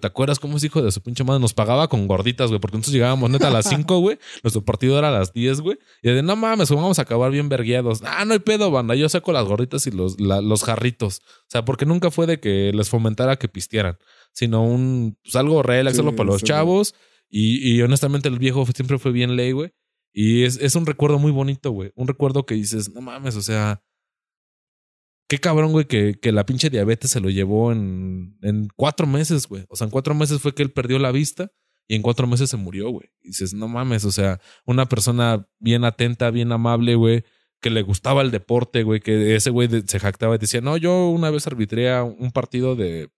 Te acuerdas cómo es hijo de su pinche madre, nos pagaba con gorditas, güey, porque nosotros llegábamos neta a las 5, güey, nuestro partido era a las 10, güey, y de no mames, vamos a acabar bien vergueados. Ah, no hay pedo, banda, yo saco las gorditas y los, los jarritos. O sea, porque nunca fue de que les fomentara que pistieran, sino un, pues algo relax, solo para los chavos. Y, y honestamente el viejo siempre fue bien ley, güey. Y es, es un recuerdo muy bonito, güey. Un recuerdo que dices, no mames, o sea, qué cabrón, güey, que, que la pinche diabetes se lo llevó en, en cuatro meses, güey. O sea, en cuatro meses fue que él perdió la vista y en cuatro meses se murió, güey. Y dices, no mames, o sea, una persona bien atenta, bien amable, güey, que le gustaba el deporte, güey, que ese güey se jactaba y decía, no, yo una vez arbitré un partido de,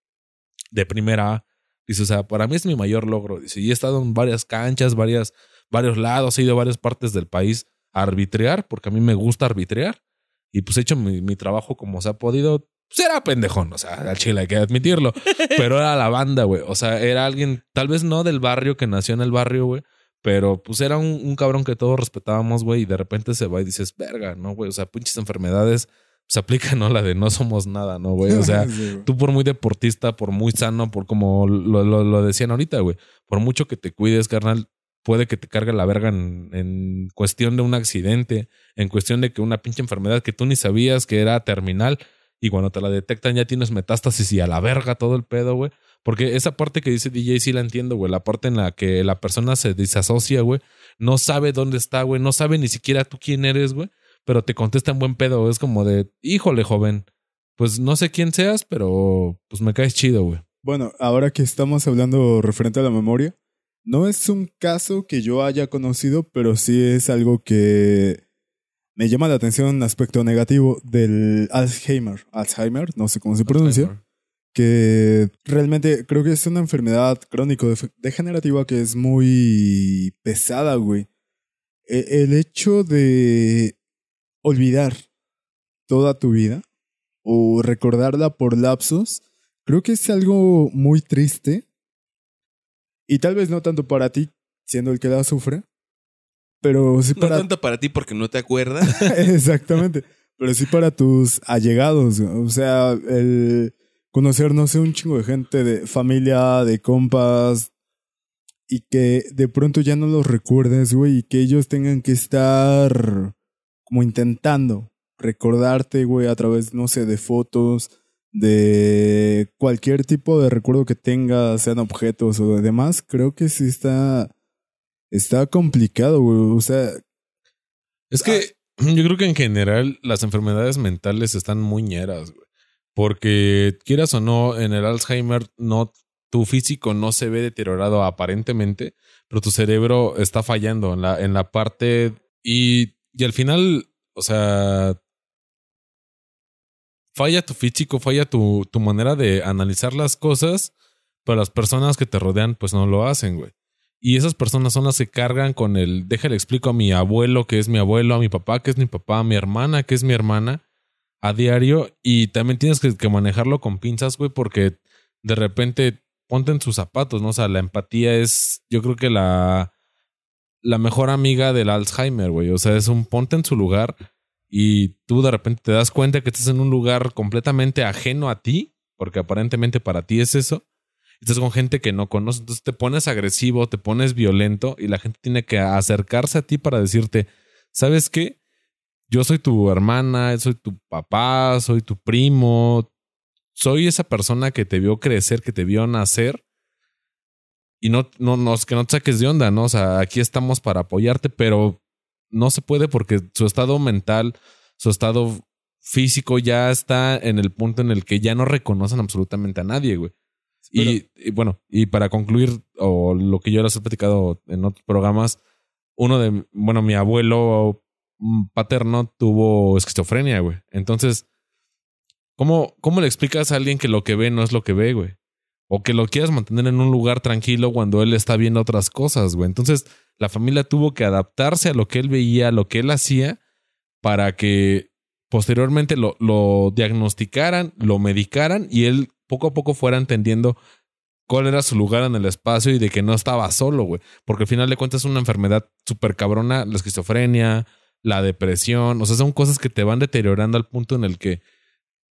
de primera A. Dice, o sea, para mí es mi mayor logro. Dice, y he estado en varias canchas, varias varios lados, he ido a varias partes del país a arbitrear, porque a mí me gusta arbitrear. Y pues he hecho mi, trabajo como se ha podido. Pues era pendejón, o sea, al chile hay que admitirlo. pero era la banda, güey. O sea, era alguien, tal vez no del barrio, que nació en el barrio, güey. Pero pues era un, cabrón que todos respetábamos, güey. Y de repente se va y dices, verga, ¿no, güey? O sea, pinches enfermedades se aplica, ¿no? La de no somos nada, ¿no, güey? O sea, tú por muy deportista, por muy sano, por como lo, lo, lo decían ahorita, güey, por mucho que te cuides, carnal, puede que te cargue la verga en, cuestión de un accidente, en cuestión de que una pinche enfermedad que tú ni sabías que era terminal y cuando te la detectan ya tienes metástasis y a la verga todo el pedo, güey. Porque esa parte que dice DJ sí la entiendo, güey. La parte en la que la persona se desasocia, güey. No sabe dónde está, güey. No sabe ni siquiera tú quién eres, güey. Pero te contesta en buen pedo. Es como de, híjole, joven. Pues no sé quién seas, pero pues me caes chido, güey. Bueno, ahora que estamos hablando referente a la memoria, no es un caso que yo haya conocido, pero sí es algo que me llama la atención un aspecto negativo del Alzheimer. Alzheimer, no sé cómo se pronuncia. Que realmente creo que es una enfermedad crónico-degenerativa que es muy pesada, güey. E, el hecho de olvidar toda tu vida o recordarla por lapsos, creo que es algo muy triste y tal vez no tanto para ti, siendo el que la sufre, pero sí para... No tanto para ti porque no te acuerdas. Exactamente. Pero sí para tus allegados. O sea, el conocer, no sé, un chingo de gente, de familia, de compas, y que de pronto ya no los recuerdes, güey, y que ellos tengan que estar como intentando recordarte, güey, a través, no sé, de fotos, de cualquier tipo de recuerdo que tenga, sean objetos o demás, creo que sí está, está complicado, güey. O sea... Es que yo creo que en general las enfermedades mentales están muy ñeras, güey. Porque quieras o no, en el Alzheimer no tu físico no se ve deteriorado aparentemente, pero tu cerebro está fallando en la, en la parte y, y al final, o sea, falla tu físico, falla tu, tu manera de analizar las cosas, pero las personas que te rodean pues no lo hacen, güey. Y esas personas son las que cargan con el, déjale explico a mi abuelo que es mi abuelo, a mi papá que es mi papá, a mi hermana que es mi hermana, a diario. Y también tienes que, manejarlo con pinzas, güey, porque de repente ponte en sus zapatos, ¿no? O sea, la empatía es, yo creo que la, la mejor amiga del Alzheimer, güey. O sea, es un ponte en su lugar y tú de repente te das cuenta que estás en un lugar completamente ajeno a ti, porque aparentemente para ti es eso, estás con gente que no conoces, entonces te pones agresivo, te pones violento y la gente tiene que acercarse a ti para decirte, ¿sabes qué? Yo soy tu hermana, soy tu papá, soy tu primo, soy esa persona que te vio crecer, que te vio nacer. Y no, no, no, que no te saques de onda, ¿no? O sea, aquí estamos para apoyarte, pero no se puede porque su estado mental, su estado físico ya está en el punto en el que ya no reconocen absolutamente a nadie, güey. Y, y bueno, y para concluir, o lo que yo les he platicado en otros programas, uno de, bueno, mi abuelo paterno tuvo esquizofrenia, güey. Entonces, ¿cómo, ¿cómo le explicas a alguien que lo que ve no es lo que ve, güey? O que lo quieras mantener en un lugar tranquilo cuando él está viendo otras cosas, güey. Entonces, la familia tuvo que adaptarse a lo que él veía, a lo que él hacía, para que posteriormente lo, lo diagnosticaran, lo medicaran y él poco a poco fuera entendiendo cuál era su lugar en el espacio y de que no estaba solo, güey. Porque al final de cuentas es una enfermedad súper cabrona, la esquizofrenia, la depresión, o sea, son cosas que te van deteriorando al punto en el que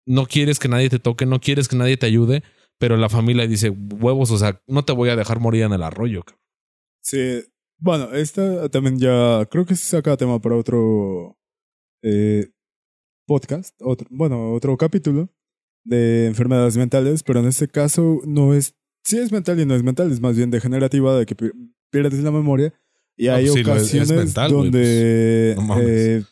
no quieres que nadie te toque, no quieres que nadie te ayude, pero la familia dice, huevos, o sea, no te voy a dejar morir en el arroyo. cabrón. Sí, bueno, esta también ya creo que se saca tema para otro eh, podcast, otro, bueno, otro capítulo de enfermedades mentales, pero en este caso no es, sí es mental y no es mental, es más bien degenerativa, de que pi- pierdes la memoria y hay pues sí, ocasiones mental, donde, pues, eh,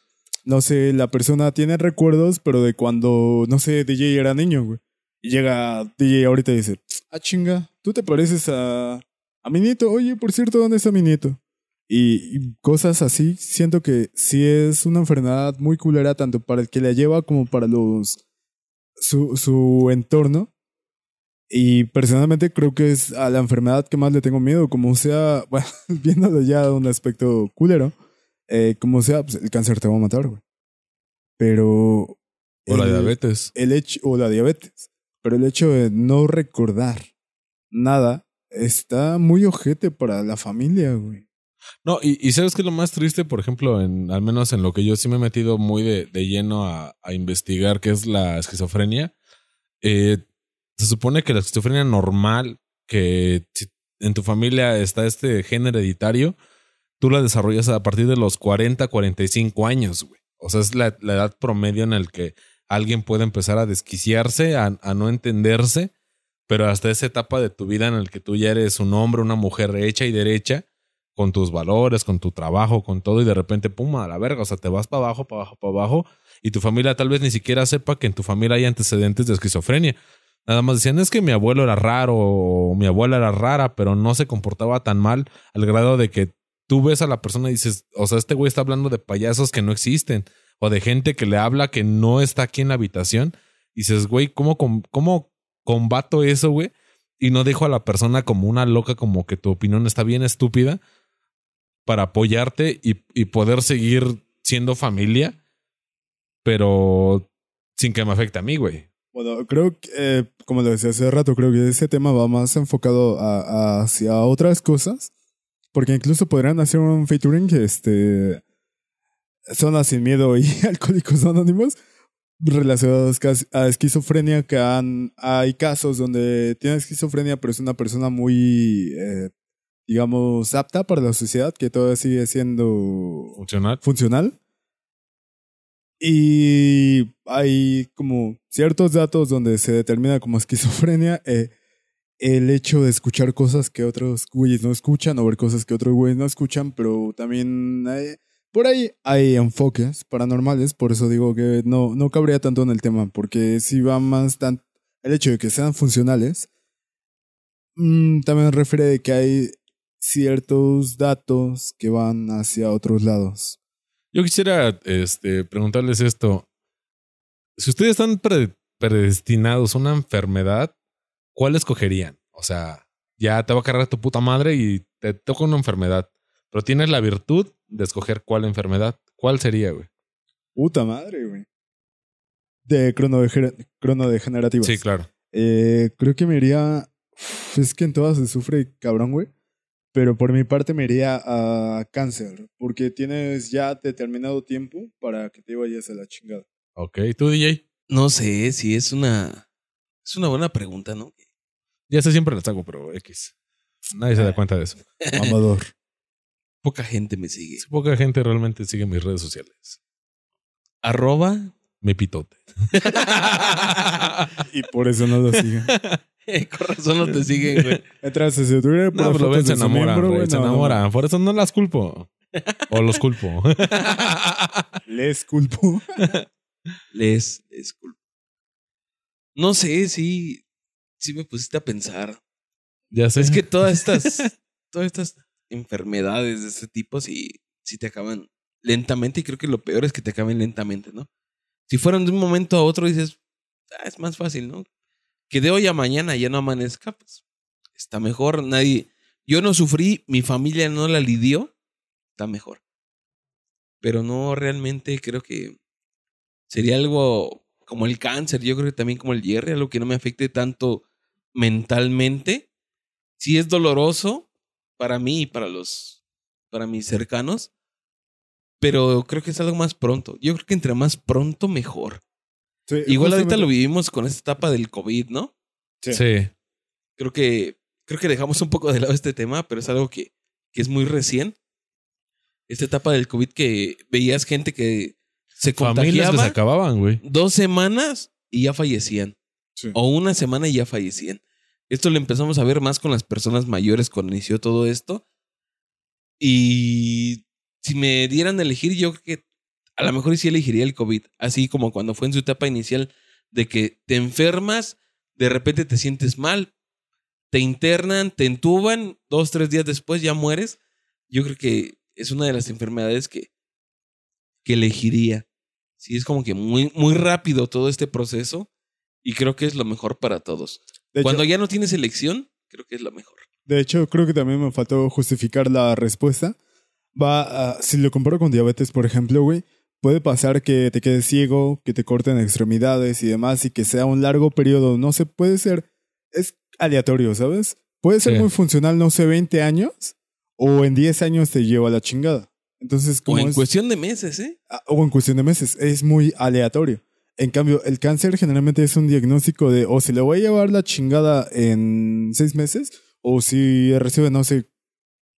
no sé, la persona tiene recuerdos, pero de cuando, no sé, DJ era niño, güey. Y llega DJ ahorita y dice, ah, chinga, tú te pareces a, a mi nieto. Oye, por cierto, ¿dónde está mi nieto? Y, y cosas así, siento que sí es una enfermedad muy culera tanto para el que la lleva como para los su, su entorno. Y personalmente creo que es a la enfermedad que más le tengo miedo, como sea, bueno, viéndolo ya de un aspecto culero, eh, como sea, pues el cáncer te va a matar, güey. Pero... O la el- diabetes. el hecho, o la diabetes, pero el hecho de no recordar nada está muy ojete para la familia, güey. No, y, y sabes que lo más triste, por ejemplo, en, al menos en lo que yo sí me he metido muy de, de lleno a, a investigar, que es la esquizofrenia. Eh, se supone que la esquizofrenia normal, que en tu familia está este gen hereditario, tú la desarrollas a partir de los 40, 45 años, güey. O sea, es la, la edad promedio en el que alguien puede empezar a desquiciarse, a, no entenderse, pero hasta esa etapa de tu vida en el que tú ya eres un hombre, una mujer hecha y derecha, con tus valores, con tu trabajo, con todo, y de repente, pum, a la verga, o sea, te vas para abajo, para abajo, para abajo, y tu familia tal vez ni siquiera sepa que en tu familia hay antecedentes de esquizofrenia. Nada más decían, es que mi abuelo era raro, o mi abuela era rara, pero no se comportaba tan mal al grado de que tú ves a la persona y dices, o sea, este güey está hablando de payasos que no existen, o de gente que le habla que no está aquí en la habitación, y dices, güey, ¿cómo, cómo combato eso, güey? Y no dejo a la persona como una loca, como que tu opinión está bien estúpida, para apoyarte y, y poder seguir siendo familia, pero sin que me afecte a mí, güey. Bueno, creo que, eh, como lo decía hace rato, creo que ese tema va más enfocado hacia otras cosas, porque incluso podrían hacer un featuring este, Zona Sin Miedo y Alcohólicos Anónimos relacionados a esquizofrenia, que han, hay casos donde tiene esquizofrenia, pero es una persona muy, eh, digamos, apta para la sociedad, que todavía sigue siendo Funcional. funcional. Y hay como ciertos datos donde se determina como esquizofrenia eh, el hecho de escuchar cosas que otros güeyes no escuchan o ver cosas que otros güeyes no escuchan, pero también hay- por ahí hay enfoques paranormales, por eso digo que no, no cabría tanto en el tema, porque si va más tan el hecho de que sean funcionales, mm, también refiere de que hay ciertos datos que van hacia otros lados. Yo quisiera este, preguntarles esto. Si ustedes están pre- predestinados a una enfermedad, ¿cuál escogerían? O sea, ya te va a cargar tu puta madre y te toca una enfermedad, pero tienes la virtud de escoger cuál enfermedad. ¿Cuál sería, güey? Puta madre, güey. De cronodegenerativas. Sí, claro. Eh, creo que me iría. Es que en todas se sufre cabrón, güey. Pero por mi parte me iría a cáncer. Porque tienes ya determinado tiempo para que te vayas a la chingada. Ok, tú, DJ. No sé si es una. Es una buena pregunta, ¿no? Ya sé, siempre las hago, pero X. Nadie se da cuenta de eso. Mamador. Poca gente me sigue. Poca gente realmente sigue mis redes sociales. Arroba. Mi pitote. y por eso no lo siguen. Con razón no te siguen, güey. Entras a su Twitter, No, por pero ven, se enamoran, miembro, güey, güey, se no, no, enamoran. Por eso no las culpo. O los culpo. Les culpo. les, les culpo. No sé, sí, sí me pusiste a pensar. Ya sé. Es que todas estas, todas estas enfermedades de ese tipo sí, sí te acaban lentamente y creo que lo peor es que te acaben lentamente, ¿no? Si fueran de un momento a otro dices, ah, es más fácil, ¿no? Que de hoy a mañana ya no amanezca, pues está mejor. Nadie, yo no sufrí, mi familia no la lidió, está mejor. Pero no realmente creo que sería algo como el cáncer, yo creo que también como el hierro, algo que no me afecte tanto mentalmente. Sí es doloroso para mí y para los, para mis cercanos, pero creo que es algo más pronto. Yo creo que entre más pronto, mejor. Sí, Igual ahorita lo vivimos con esta etapa del COVID, ¿no? Sí. Sí. Creo que, creo que dejamos un poco de lado este tema, pero es algo que, que es muy recién. Esta etapa del COVID que veías gente que se Familias que se contagiaba acababan, güey. dos semanas y ya fallecían. Sí. O una semana y ya fallecían. Esto lo empezamos a ver más con las personas mayores cuando inició todo esto. Y si me dieran a elegir, yo creo que a lo mejor sí elegiría el COVID. Así como cuando fue en su etapa inicial de que te enfermas, de repente te sientes mal, te internan, te entuban, dos, tres días después ya mueres. Yo creo que es una de las enfermedades que, que elegiría. Sí, es como que muy, muy rápido todo este proceso y creo que es lo mejor para todos. De Cuando hecho, ya no tienes elección, creo que es lo mejor. de hecho, creo que también me faltó justificar la respuesta. Va a- si lo comparo con diabetes, por ejemplo, güey, puede pasar que te quedes ciego, que te corten extremidades y demás, y que sea un largo periodo. No sé, puede ser. Es aleatorio, ¿sabes? Puede ser Sí. muy funcional, no sé, 20 años, o en 10 años te lleva a la chingada. Entonces, O en es- cuestión de meses, ¿eh? Ah, o en cuestión de meses, es muy aleatorio. En cambio, el cáncer generalmente es un diagnóstico de o si le voy a llevar la chingada en seis meses, o si recibe, no sé,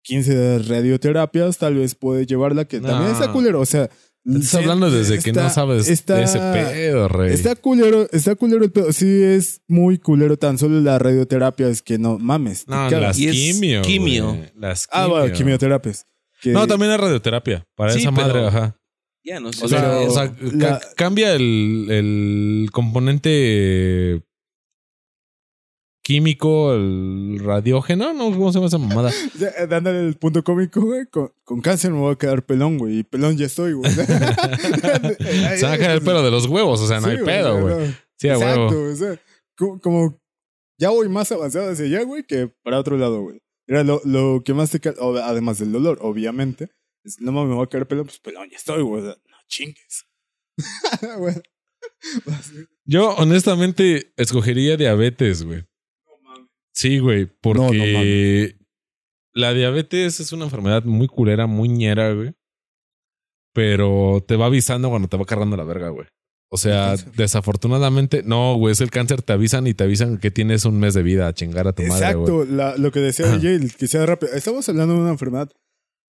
15 radioterapias, tal vez puede llevarla, que también está culero. O sea, Estás hablando desde que no sabes está- de ese pedo, rey. Está culero, está culero el pedo. Sí, es muy culero tan solo la radioterapia, es que no mames. no, las quimio. quimio. Las Ah, quimio. bueno, quimioterapias. que- No, también es radioterapia. Para Sí, esa pero- madre, ajá. Ya no sé. O sea, o sea, la- ca- cambia el, el componente químico, el radiógeno, ¿no? ¿Cómo se llama esa mamada? Ya, eh, dándole el punto cómico, güey. Con, con cáncer me voy a quedar pelón, güey. Y pelón ya estoy, güey. Se va a caer el pelo de los huevos, o sea, no Sí, hay pedo, güey. no. Sí, a Exacto, huevo. o sea, como, ya voy más avanzado hacia allá, güey, que para otro lado, güey. Era lo, lo que más te además del dolor, obviamente. No mames, me voy a caer pelón, pues pelón ya estoy, güey. No chingues. Güey. Yo, honestamente, escogería diabetes, güey. Sí, güey, porque la diabetes es una enfermedad muy culera, muy ñera, güey. Pero te va avisando cuando te va cargando la verga, güey. O sea, desafortunadamente, no, güey, es el cáncer, te avisan y te avisan que tienes un mes de vida a chingar a tu madre, güey. Exacto, lo que decía. Jay, que sea rápido. Estamos hablando de una enfermedad.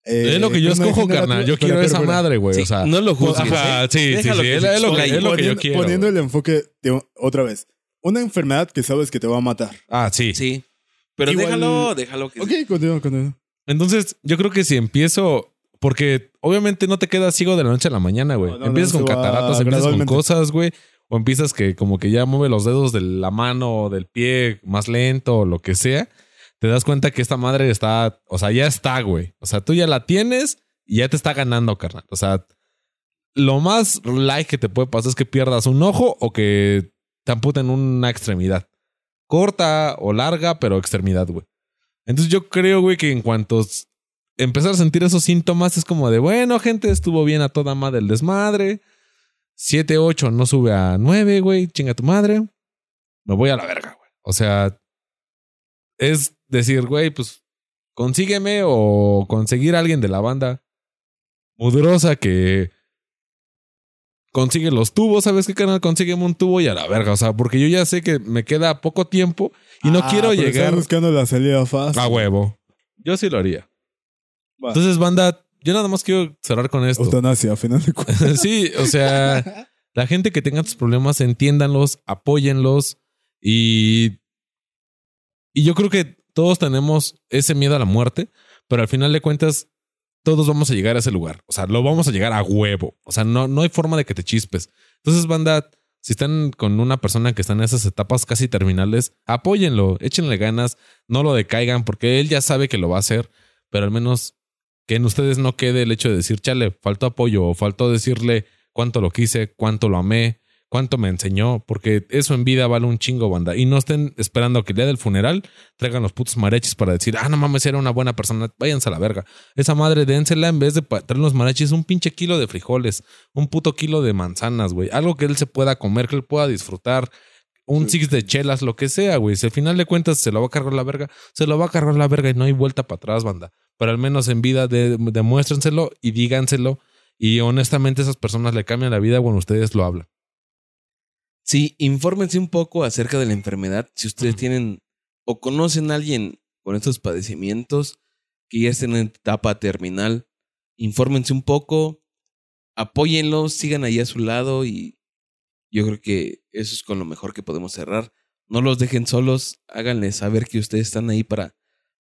Eh, es lo que yo enfermedad escojo, carnal. Yo quiero esa madre, güey. Sí, o sea, no lo juzgues. Ajá, ¿eh? sí, sí, sí. Es, lo que, es lo que yo Poniendo- quiero. Poniendo el enfoque de otra vez. Una enfermedad que sabes que te va a matar. Ah, sí. Sí. Pero Igual- déjalo, déjalo que Ok, continúa, continúa. Entonces, yo creo que si empiezo, porque obviamente no te quedas ciego de la noche a la mañana, güey. No, no, empiezas no, con cataratas, empiezas con cosas, güey. O empiezas que como que ya mueve los dedos de la mano o del pie más lento o lo que sea. Te das cuenta que esta madre está, o sea, ya está, güey. O sea, tú ya la tienes y ya te está ganando, carnal. O sea, lo más like que te puede pasar es que pierdas un ojo o que te amputen una extremidad. Corta o larga, pero extremidad, güey. Entonces yo creo, güey, que en cuanto empezar a sentir esos síntomas es como de, bueno, gente, estuvo bien a toda madre el desmadre. 7, 8 no sube a 9, güey, chinga tu madre. Me voy a la verga, güey. O sea, es decir, güey, pues consígueme o conseguir a alguien de la banda mudrosa que consigue los tubos, ¿sabes qué canal? Consígueme un tubo y a la verga, o sea, porque yo ya sé que me queda poco tiempo y no Ah, quiero pero llegar Estás buscando la salida fácil. a huevo. Yo sí lo haría. Entonces, banda, yo nada más quiero cerrar con esto. Eutanasia, a final de cuentas. sí, o sea, la gente que tenga tus problemas, entiéndanlos, apóyenlos y. Y yo creo que todos tenemos ese miedo a la muerte, pero al final de cuentas, todos vamos a llegar a ese lugar. O sea, lo vamos a llegar a huevo. O sea, no, no hay forma de que te chispes. Entonces, banda, si están con una persona que está en esas etapas casi terminales, apóyenlo, échenle ganas, no lo decaigan, porque él ya sabe que lo va a hacer, pero al menos que en ustedes no quede el hecho de decir, chale, faltó apoyo o faltó decirle cuánto lo quise, cuánto lo amé, cuánto me enseñó, porque eso en vida vale un chingo, banda. Y no estén esperando que el día del funeral traigan los putos mariachis para decir, ah, no mames, era una buena persona, váyanse a la verga. Esa madre, dénsela en vez de traer los mariachis un pinche kilo de frijoles, un puto kilo de manzanas, güey. Algo que él se pueda comer, que él pueda disfrutar. Un six de chelas, lo que sea, güey. Si al final de cuentas se lo va a cargar la verga, se lo va a cargar la verga y no hay vuelta para atrás, banda. Pero al menos en vida de, demuéstrenselo y díganselo. Y honestamente esas personas le cambian la vida cuando ustedes lo hablan. Sí, infórmense un poco acerca de la enfermedad. Si ustedes tienen o conocen a alguien con estos padecimientos que ya estén en etapa terminal, infórmense un poco, apóyenlos, sigan ahí a su lado y yo creo que eso es con lo mejor que podemos cerrar. No los dejen solos, háganles saber que ustedes están ahí para,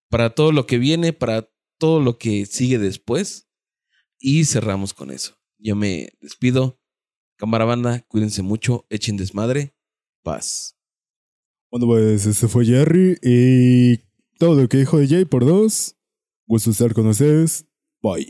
para todo lo que viene, para todo lo que sigue después. Y cerramos con eso. Yo me despido. Cámara banda, cuídense mucho, echen desmadre, paz. Bueno, pues este fue Jerry y todo lo que dijo de Jay por dos. Gusto estar con ustedes. Bye.